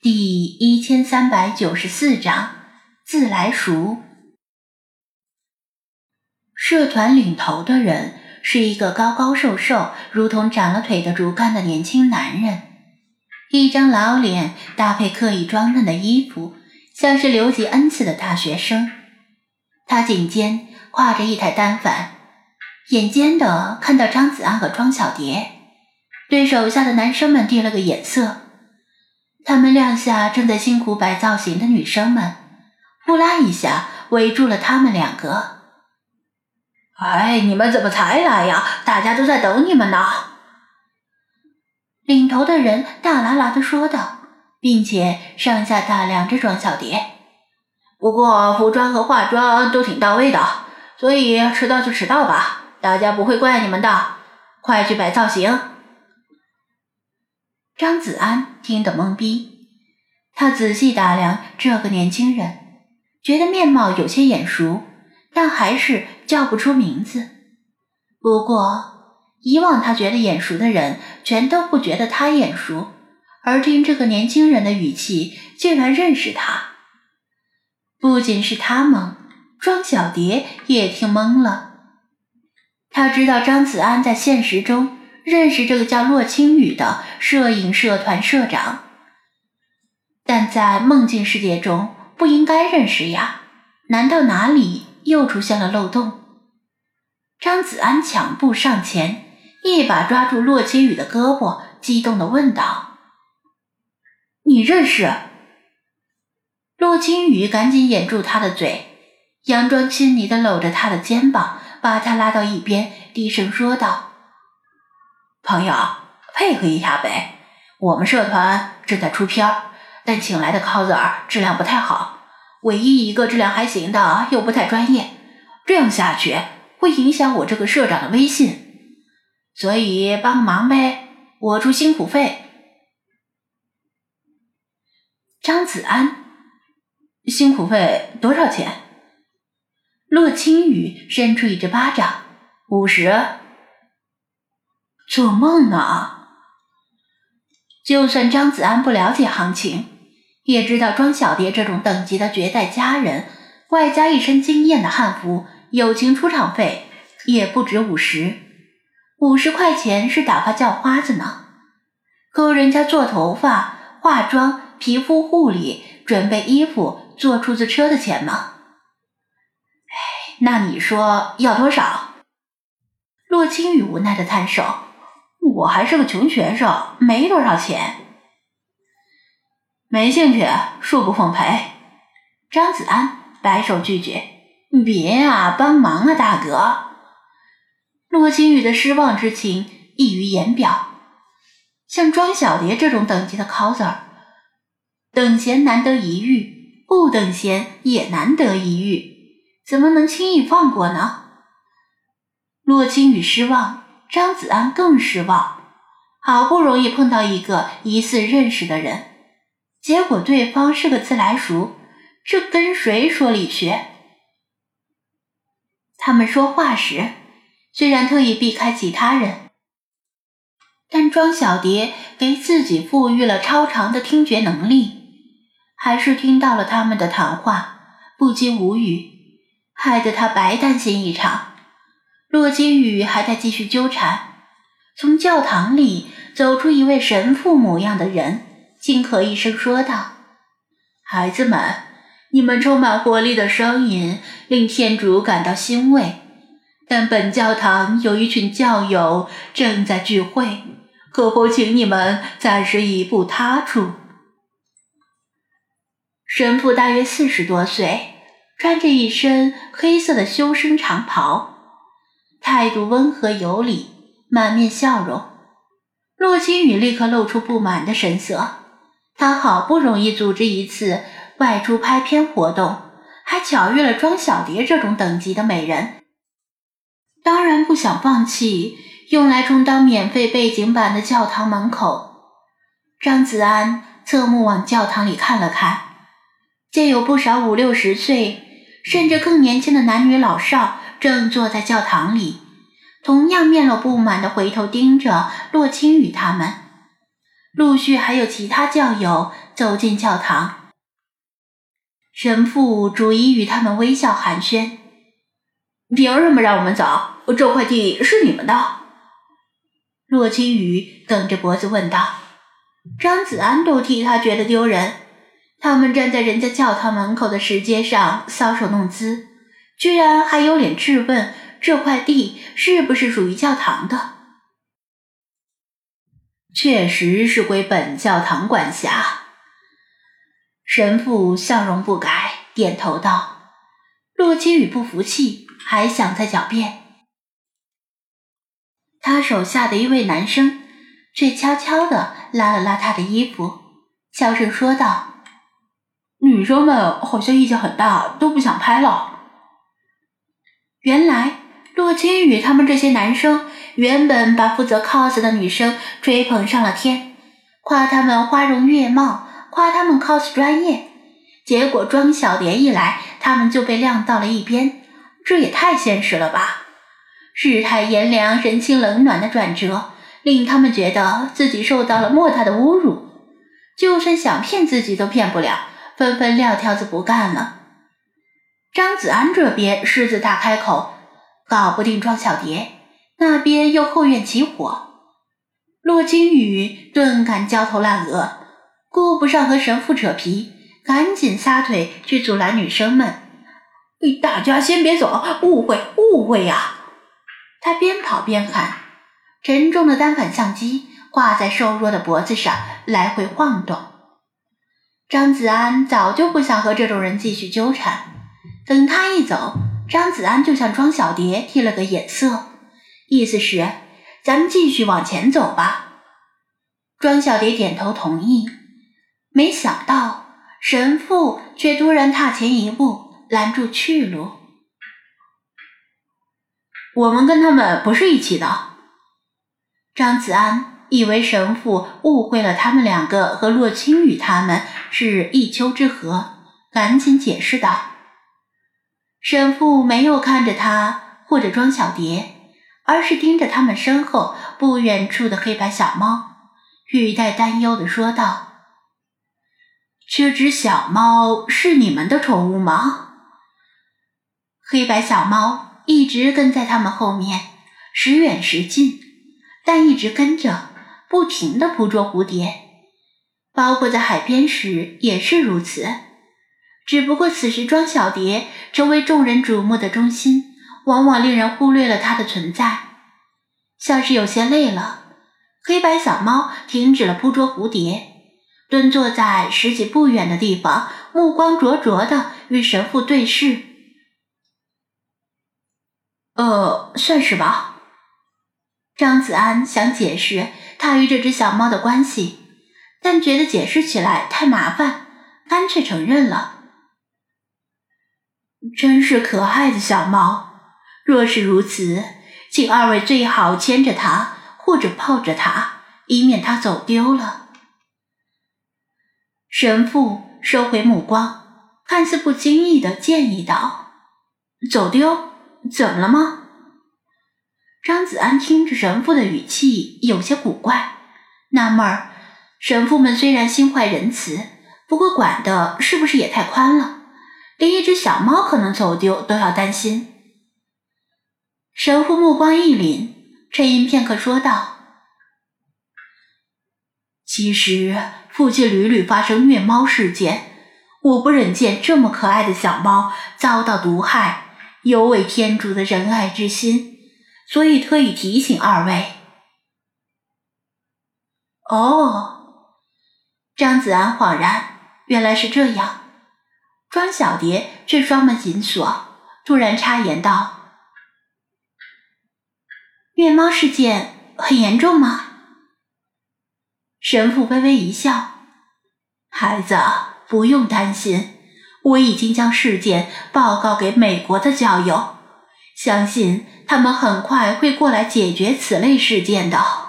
第一千三百九十四章自来熟。社团领头的人是一个高高瘦瘦、如同长了腿的竹竿的年轻男人，一张老脸搭配刻意装嫩的衣服，像是留级 n 次的大学生。他颈间挎着一台单反，眼尖的看到张子安和庄小蝶，对手下的男生们递了个眼色。他们亮下正在辛苦摆造型的女生们，呼啦一下围住了他们两个。哎，你们怎么才来呀？大家都在等你们呢。领头的人大啦啦的说道，并且上下打量着庄小蝶。不过服装和化妆都挺到位的，所以迟到就迟到吧，大家不会怪你们的。快去摆造型。张子安听得懵逼，他仔细打量这个年轻人，觉得面貌有些眼熟，但还是叫不出名字。不过以往他觉得眼熟的人，全都不觉得他眼熟，而听这个年轻人的语气，竟然认识他。不仅是他懵，庄小蝶也听懵了。他知道张子安在现实中。认识这个叫洛青雨的摄影社团社长，但在梦境世界中不应该认识呀？难道哪里又出现了漏洞？张子安抢步上前，一把抓住洛青雨的胳膊，激动地问道：“你认识？”洛青雨赶紧掩住他的嘴，佯装亲昵地搂着他的肩膀，把他拉到一边，低声说道。朋友，配合一下呗！我们社团正在出片儿，但请来的 coser 质量不太好，唯一一个质量还行的又不太专业，这样下去会影响我这个社长的威信，所以帮个忙呗，我出辛苦费。张子安，辛苦费多少钱？洛青雨伸出一只巴掌，五十。做梦呢！就算张子安不了解行情，也知道庄小蝶这种等级的绝代佳人，外加一身惊艳的汉服，友情出场费也不止五十。五十块钱是打发叫花子呢，够人家做头发、化妆、皮肤护理、准备衣服、坐出租车的钱吗？哎，那你说要多少？洛青雨无奈的摊手。我还是个穷学生，没多少钱，没兴趣，恕不奉陪。张子安摆手拒绝：“别啊，帮忙啊，大哥！”洛青雨的失望之情溢于言表。像庄小蝶这种等级的 coser，等闲难得一遇，不等闲也难得一遇，怎么能轻易放过呢？洛青雨失望。张子安更失望，好不容易碰到一个疑似认识的人，结果对方是个自来熟，这跟谁说理去？他们说话时，虽然特意避开其他人，但庄小蝶给自己赋予了超长的听觉能力，还是听到了他们的谈话，不禁无语，害得他白担心一场。洛金宇还在继续纠缠。从教堂里走出一位神父模样的人，轻咳一声说道：“孩子们，你们充满活力的声音令天主感到欣慰。但本教堂有一群教友正在聚会，可否请你们暂时移步他处？”神父大约四十多岁，穿着一身黑色的修身长袍。态度温和有礼，满面笑容。洛青雨立刻露出不满的神色。他好不容易组织一次外出拍片活动，还巧遇了庄小蝶这种等级的美人，当然不想放弃用来充当免费背景板的教堂门口。张子安侧目往教堂里看了看，见有不少五六十岁，甚至更年轻的男女老少。正坐在教堂里，同样面露不满的回头盯着洛青雨他们。陆续还有其他教友走进教堂。神父逐一与他们微笑寒暄：“凭什么让我们走？这块地是你们的？”洛青雨梗着脖子问道。张子安都替他觉得丢人。他们站在人家教堂门口的石阶上搔首弄姿，居然还有脸质问这块地是不是属于教堂的？确实是归本教堂管辖。神父笑容不改，点头道。洛青雨不服气，还想再狡辩。他手下的一位男生却悄悄地拉了拉他的衣服，小声说道：“女生们好像意见很大，都不想拍了。”原来，洛青雨他们这些男生原本把负责 cos 的女生追捧上了天，夸他们花容月貌，夸他们 cos 专业。结果庄小蝶一来，他们就被晾到了一边，这也太现实了吧！世态炎凉、人情冷暖的转折，令他们觉得自己受到了莫大的侮辱，就算想骗自己都骗不了，纷纷撂挑子不干了。张子安这边狮子大开口，搞不定庄小蝶，那边又后院起火，骆金宇顿感焦头烂额，顾不上和神父扯皮，赶紧撒腿去阻拦女生们：“大家先别走，误会，误会呀！”他边跑边喊，沉重的单反相机挂在瘦弱的脖子上来回晃动。张子安早就不想和这种人继续纠缠，等他一走，张子安就向庄小蝶递了个眼色，意思是咱们继续往前走吧。庄小蝶点头同意，没想到神父却突然踏前一步，拦住去路。我们跟他们不是一起的。张子安以为神父误会了他们两个和洛青雨他们是一丘之貉，赶紧解释道。神父没有看着他或者庄小蝶，而是盯着他们身后不远处的黑白小猫，语带担忧的说道：“这只小猫是你们的宠物吗？”黑白小猫。一直跟在他们后面，时远时近，但一直跟着，不停的捕捉蝴蝶，包括在海边时也是如此。只不过此时庄小蝶成为众人瞩目的中心，往往令人忽略了它的存在。像是有些累了，黑白小猫停止了捕捉蝴蝶，蹲坐在十几步远的地方，目光灼灼的与神父对视。呃，算是吧。张子安想解释他与这只小猫的关系，但觉得解释起来太麻烦，干脆承认了。真是可爱的小猫。若是如此，请二位最好牵着它，或者抱着它，以免它走丢了。神父收回目光，看似不经意的建议道：“走丢。”怎么了吗？张子安听着神父的语气有些古怪，纳闷儿：神父们虽然心怀仁慈，不过管的是不是也太宽了？连一只小猫可能走丢都要担心。神父目光一凛，沉吟片刻说道：“其实附近屡屡发生虐猫事件，我不忍见这么可爱的小猫遭到毒害。”有违天主的仁爱之心，所以特意提醒二位。哦，张子安恍然，原来是这样。庄小蝶却双门紧锁，突然插言道：“虐猫事件很严重吗？”神父微微一笑：“孩子，不用担心。”我已经将事件报告给美国的教友，相信他们很快会过来解决此类事件的。